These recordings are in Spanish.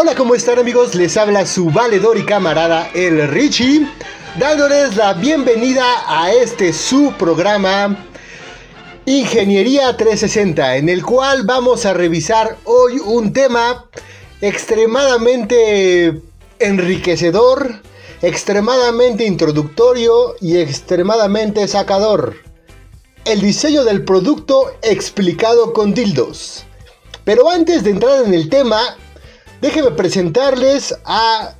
Hola, ¿cómo están amigos? Les habla su valedor y camarada el Richie, dándoles la bienvenida a este su programa Ingeniería 360, en el cual vamos a revisar hoy un tema extremadamente enriquecedor, extremadamente introductorio y extremadamente sacador. El diseño del producto explicado con dildos. Pero antes de entrar en el tema, déjenme presentarles a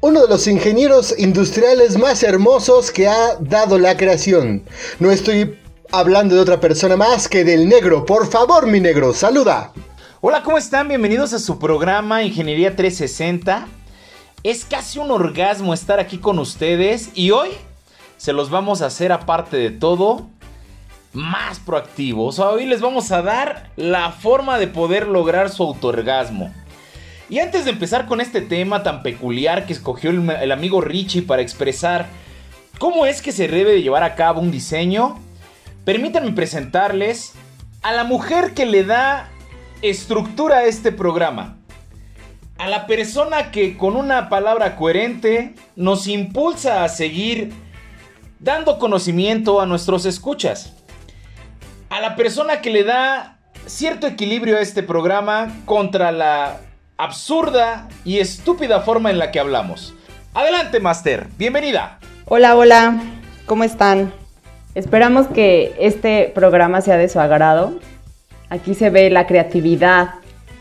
uno de los ingenieros industriales más hermosos que ha dado la creación. No estoy hablando de otra persona más que del negro. Por favor, mi negro, saluda. Hola, ¿cómo están? Bienvenidos a su programa Ingeniería 360. Es casi un orgasmo estar aquí con ustedes y hoy se los vamos a hacer aparte de todo más proactivos. Hoy les vamos a dar la forma de poder lograr su autoorgasmo. Y antes de empezar con este tema tan peculiar que escogió el, amigo Richie para expresar cómo es que se debe de llevar a cabo un diseño, permítanme presentarles a la mujer que le da estructura a este programa. A la persona que con una palabra coherente nos impulsa a seguir dando conocimiento a nuestros escuchas. A la persona que le da cierto equilibrio a este programa contra la absurda y estúpida forma en la que hablamos. Adelante, Master. Bienvenida. Hola, hola. ¿Cómo están? Esperamos que este programa sea de su agrado. Aquí se ve la creatividad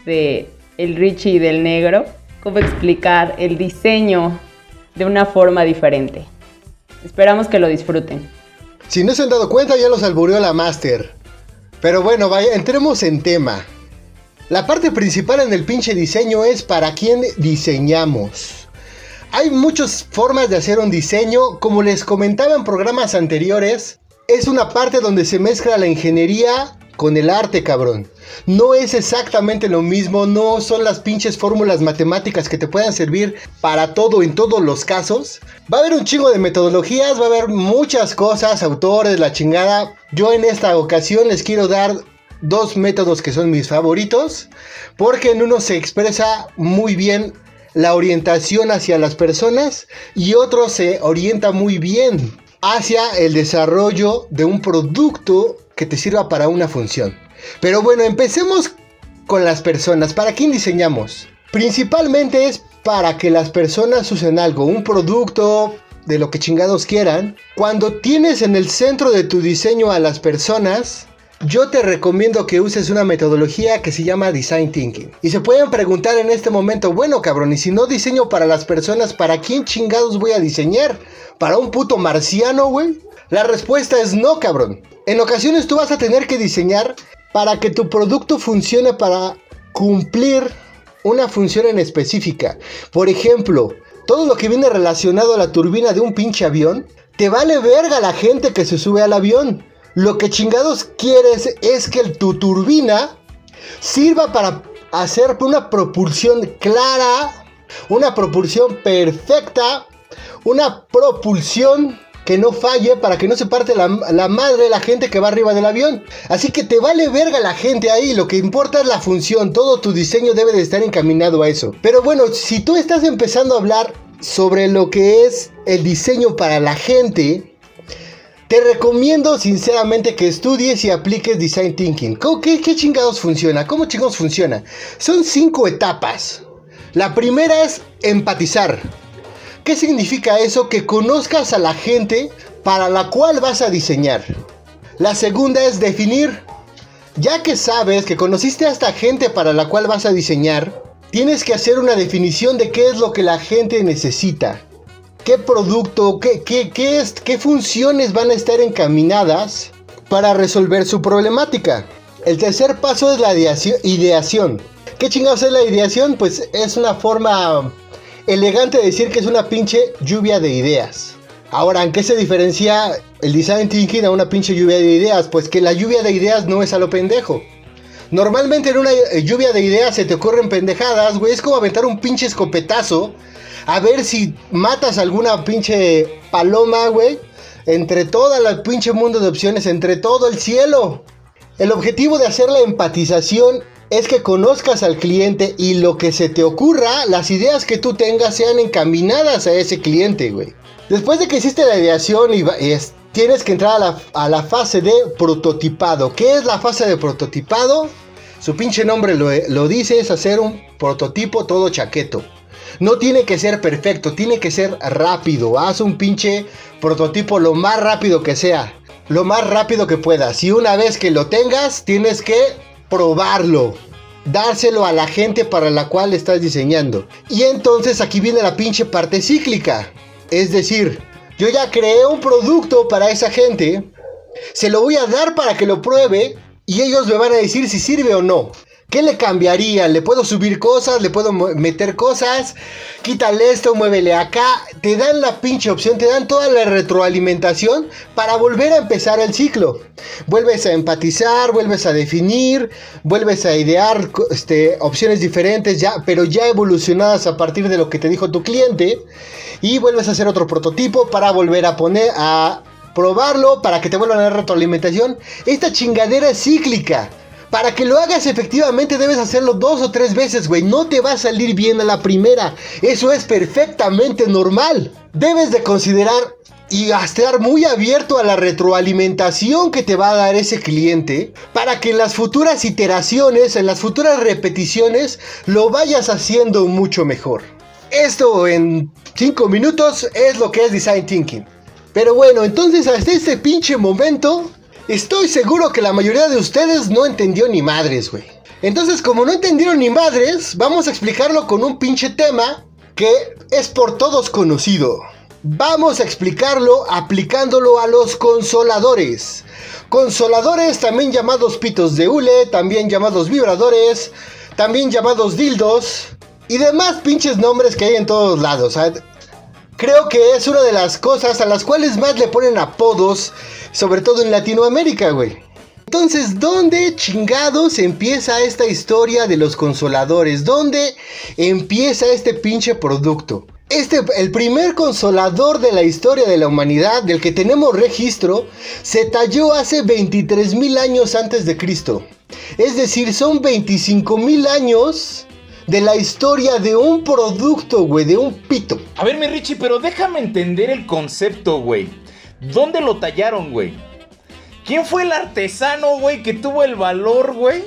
de el Richie y del negro, cómo explicar el diseño de una forma diferente. Esperamos que lo disfruten. Si no se han dado cuenta, ya los albureó la Master. Pero bueno, vaya, entremos en tema. La parte principal en el pinche diseño es para quién diseñamos. Hay muchas formas de hacer un diseño, como les comentaba en programas anteriores, es una parte donde se mezcla la ingeniería con el arte, cabrón. No es exactamente lo mismo, no son las pinches fórmulas matemáticas que te puedan servir para todo en todos los casos. Va a haber un chingo de metodologías, va a haber muchas cosas, autores, la chingada. Yo en esta ocasión les quiero dar dos métodos que son mis favoritos, porque en uno se expresa muy bien la orientación hacia las personas y otro se orienta muy bien hacia el desarrollo de un producto que te sirva para una función. Pero bueno, empecemos con las personas. ¿Para quién diseñamos? Principalmente es para que las personas usen algo, un producto, de lo que chingados quieran. Cuando tienes en el centro de tu diseño a las personas, yo te recomiendo que uses una metodología que se llama Design Thinking. Y se pueden preguntar en este momento, bueno cabrón, y si no diseño para las personas, ¿para quién chingados voy a diseñar? ¿Para un puto marciano, güey? La respuesta es no, cabrón. En ocasiones tú vas a tener que diseñar para que tu producto funcione para cumplir una función en específica. Por ejemplo, todo lo que viene relacionado a la turbina de un pinche avión, te vale verga la gente que se sube al avión. Lo que chingados quieres es que tu turbina sirva para hacer una propulsión clara, una propulsión perfecta, una propulsión que no falle para que no se parte la, la, madre de la gente que va arriba del avión. Así que te vale verga la gente ahí, lo que importa es la función, todo tu diseño debe de estar encaminado a eso. Pero bueno, si tú estás empezando a hablar sobre lo que es el diseño para la gente, te recomiendo sinceramente que estudies y apliques Design Thinking. ¿Qué, ¿Qué, chingados funciona? ¿Cómo chingados funciona? Son cinco etapas. La primera es empatizar. ¿Qué significa eso? Que conozcas a la gente para la cual vas a diseñar. La segunda es definir. Ya que sabes que conociste a esta gente para la cual vas a diseñar, tienes que hacer una definición de qué es lo que la gente necesita qué producto, qué, qué, qué, es, qué funciones van a estar encaminadas para resolver su problemática. El tercer paso es la ideación. ¿Qué chingados es la ideación? Pues es una forma elegante de decir que es una pinche lluvia de ideas. Ahora, ¿en qué se diferencia el design thinking a una pinche lluvia de ideas? Pues que la lluvia de ideas no es a lo pendejo. Normalmente en una lluvia de ideas se te ocurren pendejadas, güey. Es como aventar un pinche escopetazo. A ver si matas alguna pinche paloma, güey. Entre todo el pinche mundo de opciones, entre todo el cielo. El objetivo de hacer la empatización es que conozcas al cliente y lo que se te ocurra, las ideas que tú tengas sean encaminadas a ese cliente, güey. Después de que hiciste la ideación y, tienes que entrar a la, fase de prototipado. ¿Qué es la fase de prototipado? Su pinche nombre lo, lo dice, es hacer un prototipo todo chaqueto. No tiene que ser perfecto, tiene que ser rápido. Haz un pinche prototipo lo más rápido que sea lo más rápido que puedas. Y una vez que lo tengas, tienes que probarlo. Dárselo a la gente para la cual estás diseñando. Y entonces aquí viene la pinche parte cíclica. Es decir, yo ya creé un producto para esa gente. Se lo voy a dar para que lo pruebe. Y ellos me van a decir si sirve o no. ¿Qué le cambiaría? ¿Le puedo subir cosas? ¿Le puedo meter cosas? Quítale esto, muévele acá. Te dan la pinche opción, te dan toda la retroalimentación para volver a empezar el ciclo. Vuelves a empatizar, vuelves a definir, vuelves a idear este, opciones diferentes, ya, pero ya evolucionadas a partir de lo que te dijo tu cliente. Y vuelves a hacer otro prototipo para volver a poner a probarlo para que te vuelvan a dar retroalimentación. Esta chingadera es cíclica. Para que lo hagas efectivamente debes hacerlo dos o tres veces, güey. No te va a salir bien a la primera. Eso es perfectamente normal. Debes de considerar y estar muy abierto a la retroalimentación que te va a dar ese cliente para que en las futuras iteraciones, en las futuras repeticiones, lo vayas haciendo mucho mejor. Esto en 5 minutos es lo que es Design Thinking. Pero bueno, entonces hasta este pinche momento Estoy seguro que la mayoría de ustedes no entendió ni madres, güey. Entonces, como no entendieron ni madres, vamos a explicarlo con un pinche tema que es por todos conocido. Vamos a explicarlo aplicándolo a los consoladores. Consoladores, también llamados pitos de hule, también llamados vibradores, también llamados dildos y demás pinches nombres que hay en todos lados. Creo que es una de las cosas a las cuales más le ponen apodos, sobre todo en Latinoamérica, güey. Entonces, ¿dónde chingados empieza esta historia de los consoladores? ¿Dónde empieza este pinche producto? Este, el primer consolador de la historia de la humanidad, del que tenemos registro, se talló hace 23 mil años antes de Cristo. Es decir, son 25 mil años de la historia de un producto, güey, de un pito. A ver, mi Richie, pero déjame entender el concepto, güey. ¿Dónde lo tallaron, güey? ¿Quién fue el artesano, güey, que tuvo el valor, güey,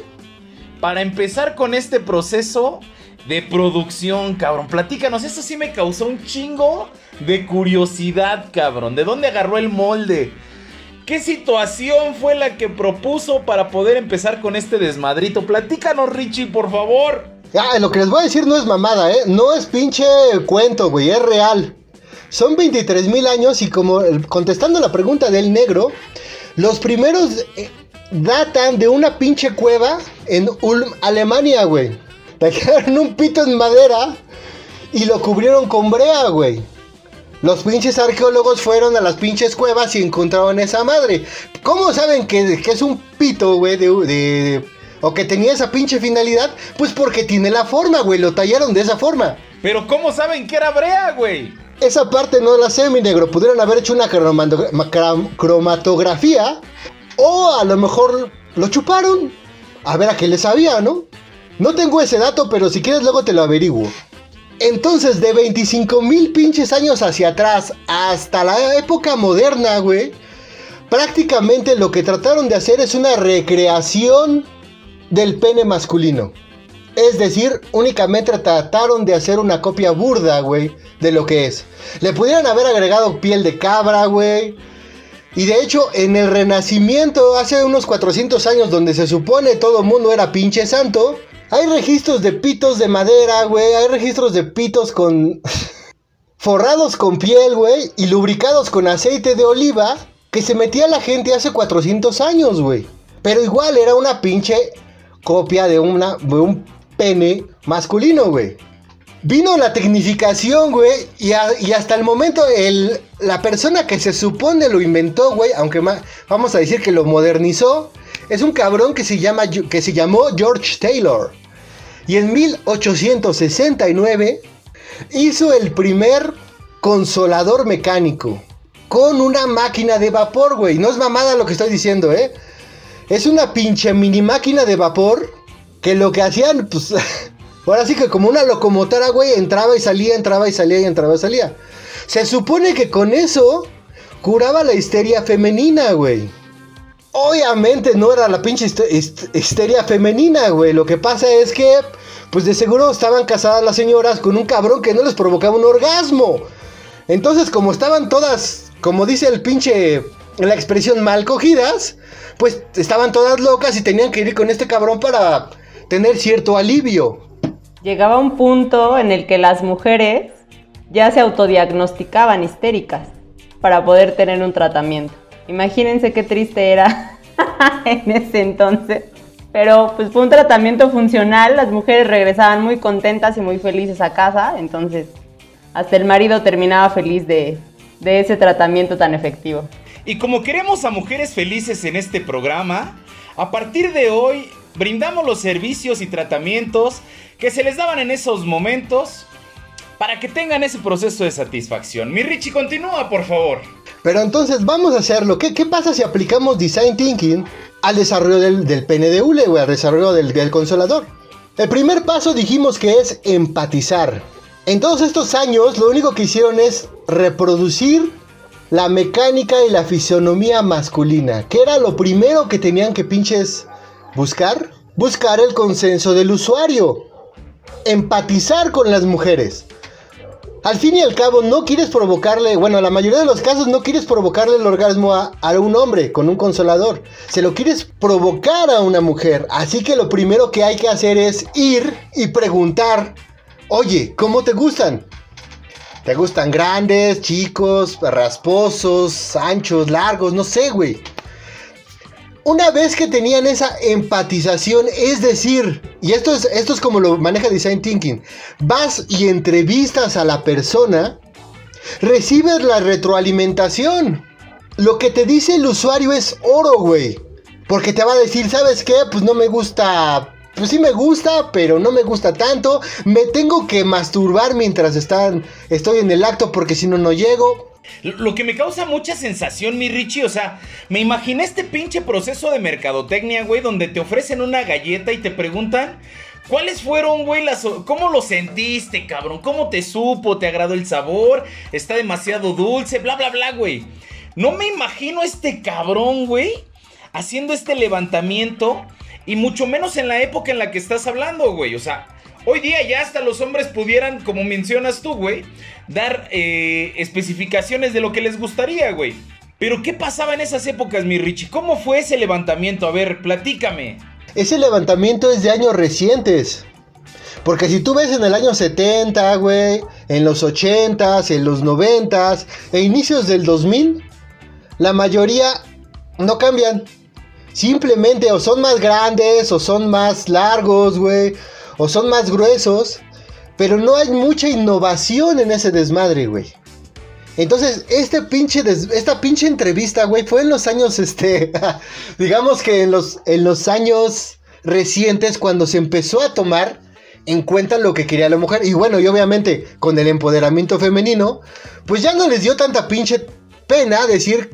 para empezar con este proceso de producción, cabrón? Platícanos, eso sí me causó un chingo de curiosidad, cabrón. ¿De dónde agarró el molde? ¿Qué situación fue la que propuso para poder empezar con este desmadrito? Platícanos, Richie, por favor. Ah, lo que les voy a decir no es mamada, ¿eh? No es pinche cuento, güey, es real. Son 23 mil años y como contestando la pregunta del negro, los primeros eh, datan de una pinche cueva en Ulm, Alemania, güey. Dejaron un pito en madera y lo cubrieron con brea, güey. Los pinches arqueólogos fueron a las pinches cuevas y encontraron esa madre. ¿Cómo saben que, es un pito, güey, de o que tenía esa pinche finalidad, pues porque tiene la forma, güey, lo tallaron de esa forma. Pero ¿cómo saben que era brea, güey? Esa parte no la sé, mi negro. Pudieron haber hecho una cromatografía o a lo mejor lo chuparon. A ver a qué le sabía, ¿no? No tengo ese dato, pero si quieres luego te lo averiguo. Entonces, de 25 mil pinches años hacia atrás hasta la época moderna, güey, prácticamente lo que trataron de hacer es una recreación del pene masculino. Es decir, únicamente trataron de hacer una copia burda, güey, de lo que es. Le pudieran haber agregado piel de cabra, güey. Y de hecho, en el Renacimiento, hace unos 400 años, donde se supone todo el mundo era pinche santo, hay registros de pitos de madera, güey. Hay registros de pitos con... forrados con piel, güey, y lubricados con aceite de oliva, que se metía la gente hace 400 años, güey. Pero igual era una pinche copia de, una, de un pene masculino, güey. Vino la tecnificación, güey, y, hasta el momento el, la persona que se supone lo inventó, güey, aunque vamos a decir que lo modernizó, es un cabrón que se, llama, que se llamó George Taylor. Y en 1869 hizo el primer consolador mecánico con una máquina de vapor, güey. No es mamada lo que estoy diciendo, ¿eh? Es una pinche mini máquina de vapor que lo que hacían, pues, ahora sí que como una locomotora, güey, entraba y salía, entraba y salía y entraba y salía. Se supone que con eso curaba la histeria femenina, güey. Obviamente no era la pinche histeria femenina, güey. Lo que pasa es que, pues de seguro estaban casadas las señoras con un cabrón que no les provocaba un orgasmo. Entonces, como estaban todas, como dice el pinche, la expresión mal cogidas, pues estaban todas locas y tenían que ir con este cabrón para tener cierto alivio. Llegaba un punto en el que las mujeres ya se autodiagnosticaban histéricas para poder tener un tratamiento. Imagínense qué triste era en ese entonces. Pero pues fue un tratamiento funcional, las mujeres regresaban muy contentas y muy felices a casa, entonces hasta el marido terminaba feliz de, de ese tratamiento tan efectivo. Y como queremos a mujeres felices en este programa, a partir de hoy brindamos los servicios y tratamientos que se les daban en esos momentos para que tengan ese proceso de satisfacción. Mi Richie, continúa, por favor. Pero entonces vamos a hacerlo. ¿Qué, qué pasa si aplicamos Design Thinking al desarrollo del, del o al desarrollo del, del consolador? El primer paso dijimos que es empatizar. En todos estos años lo único que hicieron es reproducir la mecánica y la fisionomía masculina. ¿Qué era lo primero que tenían que pinches buscar? Buscar el consenso del usuario. Empatizar con las mujeres. Al fin y al cabo, no quieres provocarle, bueno, en la mayoría de los casos no quieres provocarle el orgasmo a, un hombre con un consolador. Se lo quieres provocar a una mujer. Así que lo primero que hay que hacer es ir y preguntar, oye, ¿cómo te gustan? ¿Te gustan grandes, chicos, rasposos, anchos, largos? No sé, güey. Una vez que tenían esa empatización, es decir, y esto es, esto es como lo maneja Design Thinking, vas y entrevistas a la persona, recibes la retroalimentación. Lo que te dice el usuario es oro, güey. Porque te va a decir, ¿sabes qué? Pues no me gusta pues sí me gusta, pero no me gusta tanto. Me tengo que masturbar mientras están, estoy en el acto porque si no, no llego. Lo que me causa mucha sensación, mi Richie, o sea, me imaginé este pinche proceso de mercadotecnia, güey, donde te ofrecen una galleta y te preguntan ¿Cuáles fueron, güey, las... ¿Cómo lo sentiste, cabrón? ¿Cómo te supo? ¿Te agradó el sabor? ¿Está demasiado dulce? Bla, bla, bla, güey. No me imagino este cabrón, güey, haciendo este levantamiento. Y mucho menos en la época en la que estás hablando, güey. O sea, Hoy día ya hasta los hombres pudieran, como mencionas tú, güey, dar eh, especificaciones de lo que les gustaría, güey. Pero ¿qué pasaba en esas épocas, mi Richie? ¿Cómo fue ese levantamiento? A ver, platícame. Ese levantamiento es de años recientes. Porque si tú ves en el año 70, güey, en los 80s, en los 90s e inicios del 2000, la mayoría no cambian. Simplemente o son más grandes o son más largos, güey o son más gruesos, pero no hay mucha innovación en ese desmadre, güey. Entonces, este pinche esta pinche entrevista, güey, fue en los años, este, digamos que en los, en los años recientes cuando se empezó a tomar en cuenta lo que quería la mujer. Y bueno, y obviamente con el empoderamiento femenino, pues ya no les dio tanta pinche pena decir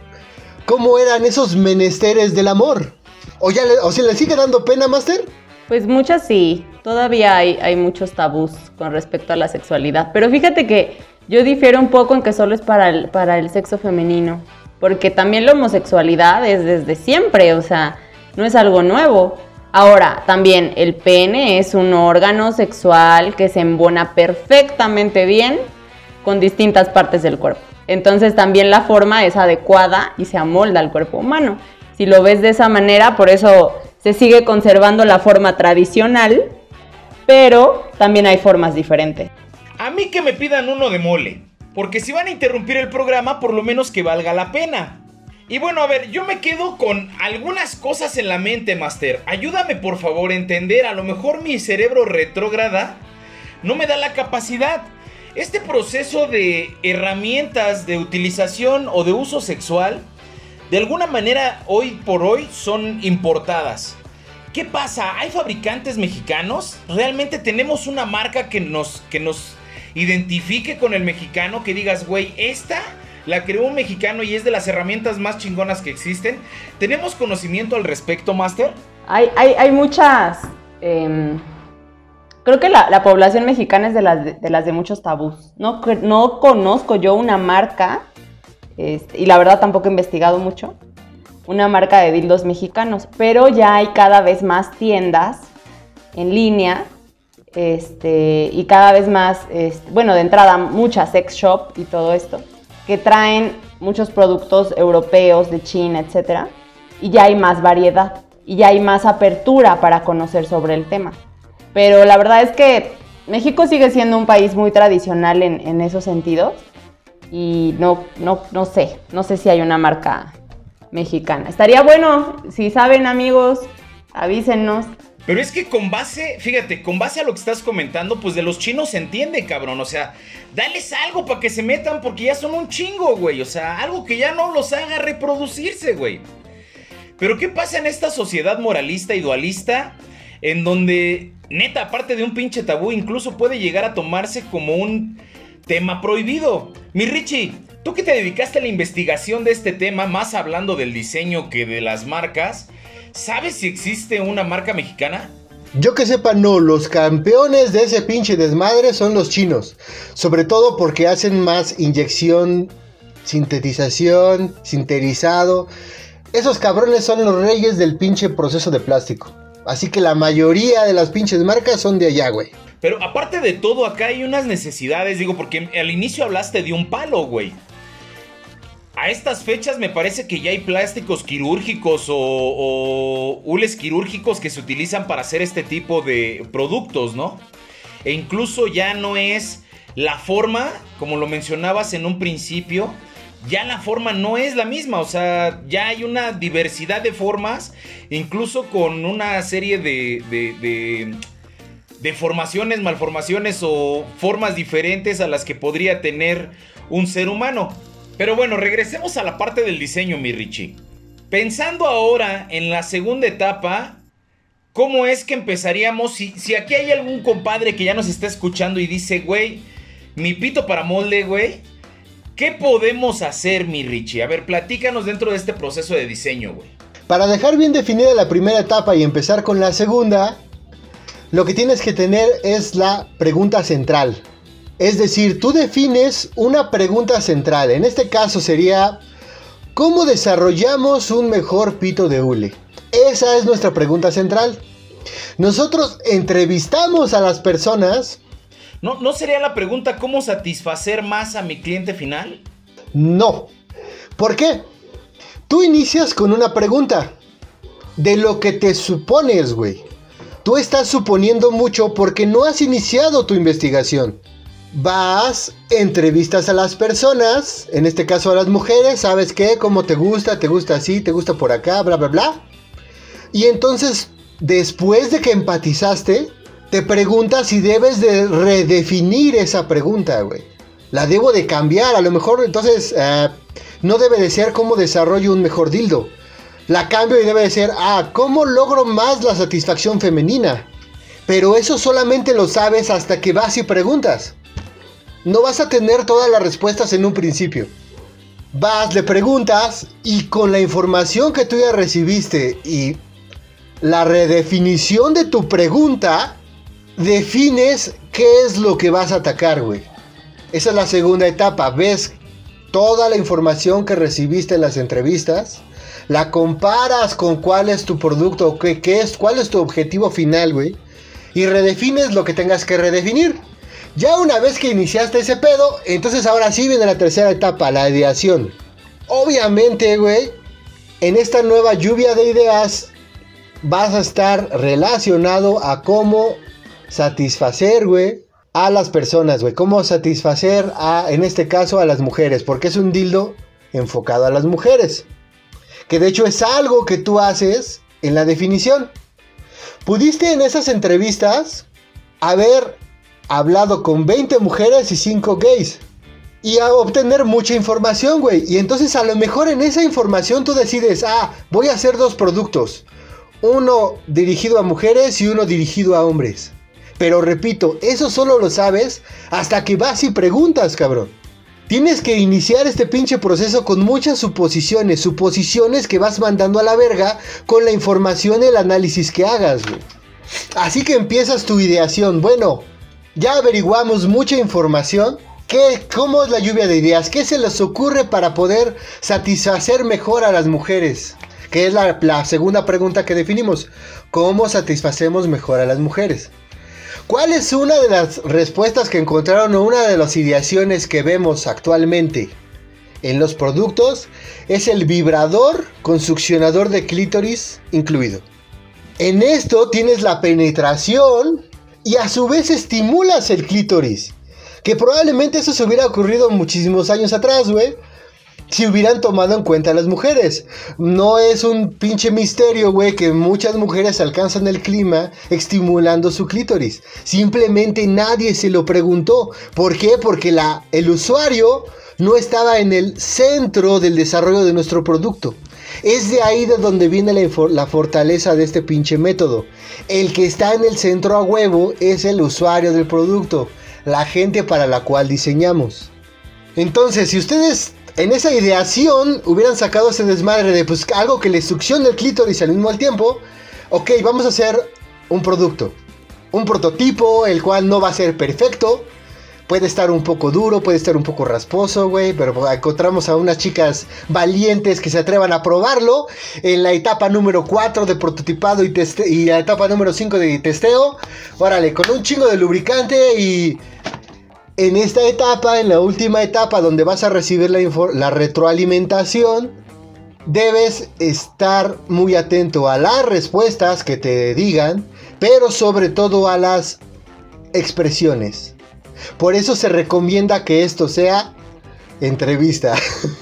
cómo eran esos menesteres del amor. ¿O, ya le, o se le sigue dando pena, Master? Pues muchas sí, todavía hay, hay muchos tabús con respecto a la sexualidad, pero fíjate que yo difiero un poco en que solo es para el, para el sexo femenino, porque también la homosexualidad es desde siempre, o sea, no es algo nuevo. Ahora, también el pene es un órgano sexual que se embona perfectamente bien con distintas partes del cuerpo. Entonces también la forma es adecuada y se amolda al cuerpo humano. Si lo ves de esa manera, por eso se sigue conservando la forma tradicional, pero también hay formas diferentes. A mí que me pidan uno de mole, porque si van a interrumpir el programa, por lo menos que valga la pena. Y bueno, a ver, yo me quedo con algunas cosas en la mente, Master. Ayúdame por favor a entender, a lo mejor mi cerebro retrógrada no me da la capacidad. Este proceso de herramientas de utilización o de uso sexual, de alguna manera hoy por hoy son importadas. ¿Qué pasa? ¿Hay fabricantes mexicanos? ¿Realmente tenemos una marca que nos, que nos identifique con el mexicano? Que digas, güey, esta la creó un mexicano y es de las herramientas más chingonas que existen. ¿Tenemos conocimiento al respecto, Master? Hay, hay, muchas... Em, creo que la, población mexicana es de las de, muchos tabús. No, no conozco yo una marca, este, y la verdad tampoco he investigado mucho, una marca de dildos mexicanos, pero ya hay cada vez más tiendas en línea este, y cada vez más, este, bueno, de entrada muchas sex shop y todo esto que traen muchos productos europeos de China, etc. Y ya hay más variedad y ya hay más apertura para conocer sobre el tema. Pero la verdad es que México sigue siendo un país muy tradicional en, esos sentidos y no, no, no sé, no sé si hay una marca mexicana. Estaría bueno, si saben amigos, avísenos. Pero es que con base, fíjate, con base a lo que estás comentando, pues de los chinos se entiende, cabrón. O sea, dales algo para que se metan porque ya son un chingo, güey. O sea, algo que ya no los haga reproducirse, güey. Pero ¿qué pasa en esta sociedad moralista y dualista? En donde, neta, aparte de un pinche tabú, incluso puede llegar a tomarse como un tema prohibido. Mi Richie, tú que te dedicaste a la investigación de este tema, más hablando del diseño que de las marcas, ¿Sabes si existe una marca mexicana? Yo que sepa, no, los campeones de ese pinche desmadre son los chinos. Sobre todo porque hacen más inyección, sintetización, sinterizado. Esos cabrones son los reyes del pinche proceso de plástico. Así que la mayoría de las pinches marcas son de allá, güey. Pero aparte de todo, acá hay unas necesidades, digo, porque al inicio hablaste de un palo, güey a estas fechas me parece que ya hay plásticos quirúrgicos o, hules quirúrgicos que se utilizan para hacer este tipo de productos, ¿no? E incluso ya no es la forma, como lo mencionabas en un principio, ya la forma no es la misma, o sea, ya hay una diversidad de formas, incluso con una serie de, de, de deformaciones, malformaciones o formas diferentes a las que podría tener un ser humano. Pero bueno, regresemos a la parte del diseño, mi Richie. Pensando ahora en la segunda etapa, ¿cómo es que empezaríamos? Si, si aquí hay algún compadre que ya nos está escuchando y dice, güey, mi pito para molde, güey, ¿qué podemos hacer, mi Richie? A ver, platícanos dentro de este proceso de diseño, güey. Para dejar bien definida la primera etapa y empezar con la segunda, lo que tienes que tener es la pregunta central. Es decir, tú defines una pregunta central. En este caso sería, ¿cómo desarrollamos un mejor pito de hule? Esa es nuestra pregunta central. Nosotros entrevistamos a las personas. ¿No, ¿No sería la pregunta cómo satisfacer más a mi cliente final? No. ¿Por qué? Tú inicias con una pregunta. De lo que te supones, güey. Tú estás suponiendo mucho porque no has iniciado tu investigación vas, entrevistas a las personas, en este caso a las mujeres, ¿sabes qué? ¿Cómo te gusta? ¿Te gusta así? ¿Te gusta por acá? Bla, bla, bla. Y entonces, después de que empatizaste, te preguntas si debes de redefinir esa pregunta, güey. La debo de cambiar, a lo mejor entonces eh, no debe de ser cómo desarrollo un mejor dildo. La cambio y debe de ser, ah, ¿cómo logro más la satisfacción femenina? Pero eso solamente lo sabes hasta que vas y preguntas no vas a tener todas las respuestas en un principio. Vas, le preguntas y con la información que tú ya recibiste y la redefinición de tu pregunta, defines qué es lo que vas a atacar, güey. Esa es la segunda etapa. Ves toda la información que recibiste en las entrevistas, la comparas con cuál es tu producto, qué, qué es, cuál es tu objetivo final, güey. Y redefines lo que tengas que redefinir. Ya una vez que iniciaste ese pedo, entonces ahora sí viene la tercera etapa, la ideación. Obviamente, güey, en esta nueva lluvia de ideas vas a estar relacionado a cómo satisfacer, güey, a las personas, güey. Cómo satisfacer a, en este caso, a las mujeres, porque es un dildo enfocado a las mujeres. que de hecho es algo que tú haces en la definición. Pudiste en esas entrevistas haber hablado con 20 mujeres y 5 gays. Y a obtener mucha información, güey. Y entonces a lo mejor en esa información tú decides, ah, voy a hacer dos productos. Uno dirigido a mujeres y uno dirigido a hombres. Pero repito, eso solo lo sabes hasta que vas y preguntas, cabrón. Tienes que iniciar este pinche proceso con muchas suposiciones, suposiciones que vas mandando a la verga con la información y el análisis que hagas, güey. Así que empiezas tu ideación. Bueno, ya averiguamos mucha información. ¿Qué, ¿Cómo es la lluvia de ideas? ¿Qué se les ocurre para poder satisfacer mejor a las mujeres? Que es la, la segunda pregunta que definimos. ¿Cómo satisfacemos mejor a las mujeres? ¿Cuál es una de las respuestas que encontraron o una de las ideaciones que vemos actualmente en los productos? Es el vibrador con succionador de clítoris incluido. En esto tienes la penetración y a su vez estimulas el clítoris. Que probablemente eso se hubiera ocurrido muchísimos años atrás, güey. Si hubieran tomado en cuenta a las mujeres. No es un pinche misterio, güey, que muchas mujeres alcanzan el clima estimulando su clítoris. Simplemente nadie se lo preguntó. ¿Por qué? Porque la, el usuario no estaba en el centro del desarrollo de nuestro producto. Es de ahí de donde viene la, la, fortaleza de este pinche método. El que está en el centro a huevo es el usuario del producto, la gente para la cual diseñamos. Entonces, si ustedes en esa ideación hubieran sacado ese desmadre de pues algo que le succione el clítoris al mismo tiempo, ok, vamos a hacer un producto, un prototipo, el cual no va a ser perfecto, Puede estar un poco duro, puede estar un poco rasposo, güey, pero encontramos a unas chicas valientes que se atrevan a probarlo en la etapa número 4 de prototipado y, y la etapa número 5 de testeo. Órale, con un chingo de lubricante y en esta etapa, en la última etapa donde vas a recibir la, retroalimentación, debes estar muy atento a las respuestas que te digan, pero sobre todo a las expresiones. Por eso se recomienda que esto sea entrevista.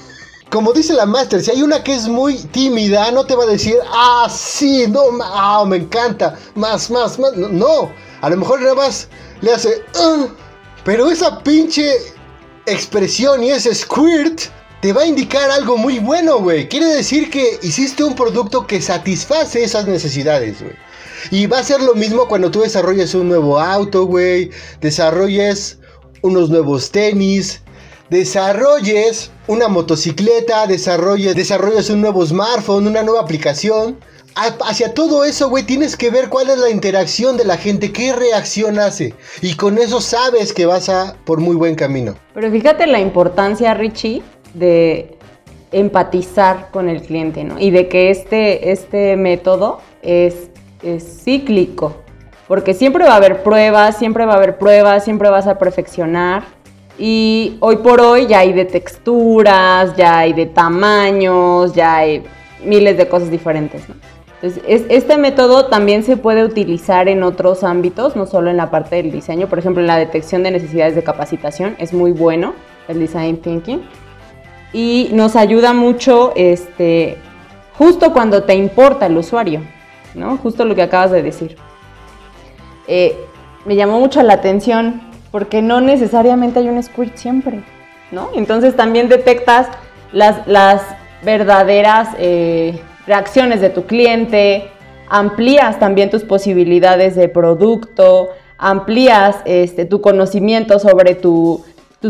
Como dice la Master, si hay una que es muy tímida, no te va a decir, ah, sí, no, ah, me encanta, más, más, más. No, a lo mejor nada más le hace, uh, pero esa pinche expresión y ese squirt te va a indicar algo muy bueno, güey. Quiere decir que hiciste un producto que satisface esas necesidades, güey. Y va a ser lo mismo cuando tú desarrolles un nuevo auto, güey. Desarrolles unos nuevos tenis. Desarrolles una motocicleta. Desarrolles, desarrolles un nuevo smartphone, una nueva aplicación. Hacia todo eso, güey, tienes que ver cuál es la interacción de la gente, qué reacción hace. Y con eso sabes que vas a por muy buen camino. Pero fíjate la importancia, Richie, de empatizar con el cliente, ¿no? Y de que este, este método es es cíclico, porque siempre va a haber pruebas, siempre va a haber pruebas, siempre vas a perfeccionar. Y hoy por hoy ya hay de texturas, ya hay de tamaños, ya hay miles de cosas diferentes. Entonces, este método también se puede utilizar en otros ámbitos, no solo en la parte del diseño, por ejemplo, en la detección de necesidades de capacitación, es muy bueno el design thinking. Y nos ayuda mucho este, justo cuando te importa el usuario. ¿no? Justo lo que acabas de decir. Eh, me llamó mucho la atención porque no necesariamente hay un squirt siempre, ¿no? Entonces también detectas las, las verdaderas eh, reacciones de tu cliente, amplías también tus posibilidades de producto, amplías este, tu conocimiento sobre tus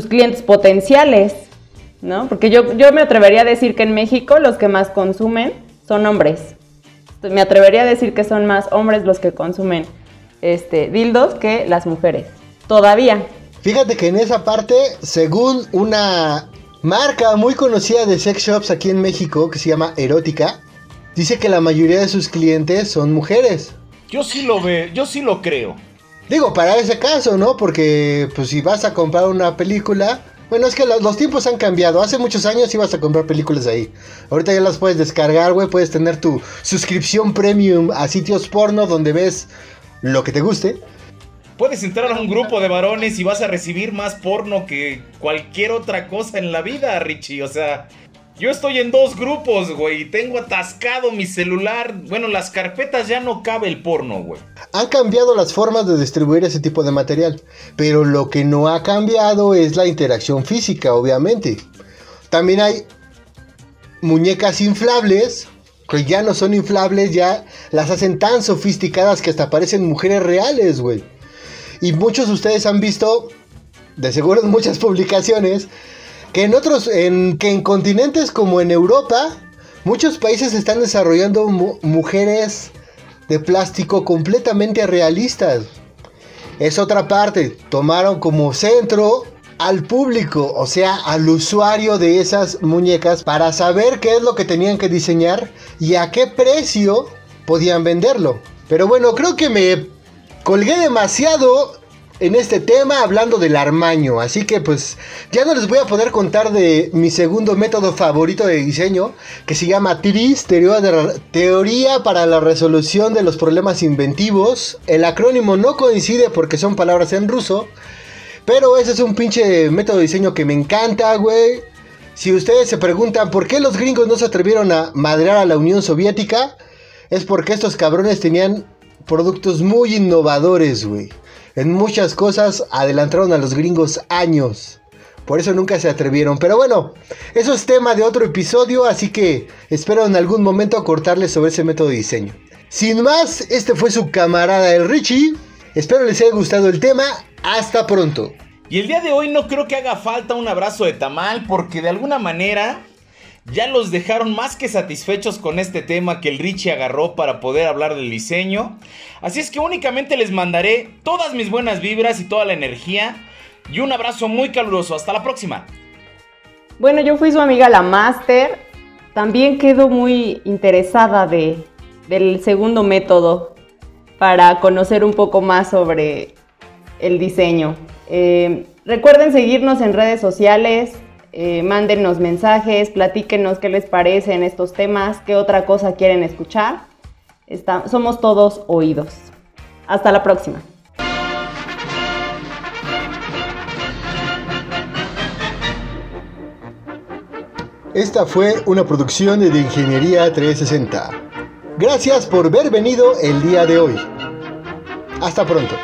clientes potenciales, ¿no? Porque yo, yo me atrevería a decir que en México los que más consumen son hombres me atrevería a decir que son más hombres los que consumen este, dildos que las mujeres. Todavía. Fíjate que en esa parte, según una marca muy conocida de sex shops aquí en México, que se llama Erótica, dice que la mayoría de sus clientes son mujeres. Yo sí lo veo, yo sí lo creo. Digo, para ese caso, ¿no? Porque pues si vas a comprar una película, bueno, es que los, tiempos han cambiado. Hace muchos años ibas a comprar películas ahí. Ahorita ya las puedes descargar, güey. Puedes tener tu suscripción premium a sitios porno donde ves lo que te guste. Puedes entrar a un grupo de varones y vas a recibir más porno que cualquier otra cosa en la vida, Richie. O sea, Yo estoy en dos grupos, güey. Tengo atascado mi celular. Bueno, las carpetas ya no cabe el porno, güey. Han cambiado las formas de distribuir ese tipo de material. Pero lo que no ha cambiado es la interacción física, obviamente. También hay muñecas inflables. Que ya no son inflables, ya las hacen tan sofisticadas que hasta parecen mujeres reales, güey. Y muchos de ustedes han visto, de seguro en muchas publicaciones, que en otros, en, que en continentes como en Europa, muchos países están desarrollando mujeres de plástico completamente realistas. Es otra parte, tomaron como centro al público, o sea, al usuario de esas muñecas para saber qué es lo que tenían que diseñar y a qué precio podían venderlo. Pero bueno, creo que me colgué demasiado en este tema hablando del armaño. Así que pues ya no les voy a poder contar de mi segundo método favorito de diseño, que se llama TRIS, teoría, para la resolución de los problemas inventivos. El acrónimo no coincide porque son palabras en ruso, pero ese es un pinche método de diseño que me encanta, güey. Si ustedes se preguntan por qué los gringos no se atrevieron a madrear a la Unión Soviética, es porque estos cabrones tenían productos muy innovadores, güey en muchas cosas adelantaron a los gringos años. Por eso nunca se atrevieron. Pero bueno, eso es tema de otro episodio, así que espero en algún momento cortarles sobre ese método de diseño. Sin más, este fue su camarada el Richie. Espero les haya gustado el tema. Hasta pronto. Y el día de hoy no creo que haga falta un abrazo de tamal porque de alguna manera ya los dejaron más que satisfechos con este tema que el Richie agarró para poder hablar del diseño. Así es que únicamente les mandaré todas mis buenas vibras y toda la energía. Y un abrazo muy caluroso. Hasta la próxima. Bueno, yo fui su amiga la Master. También quedo muy interesada de, del segundo método para conocer un poco más sobre el diseño. Eh, recuerden seguirnos en redes sociales, eh, mándenos mensajes, platíquenos qué les parecen estos temas, qué otra cosa quieren escuchar. somos todos oídos. Hasta la próxima. Esta fue una producción de Ingeniería 360. Gracias por haber venido el día de hoy. Hasta pronto.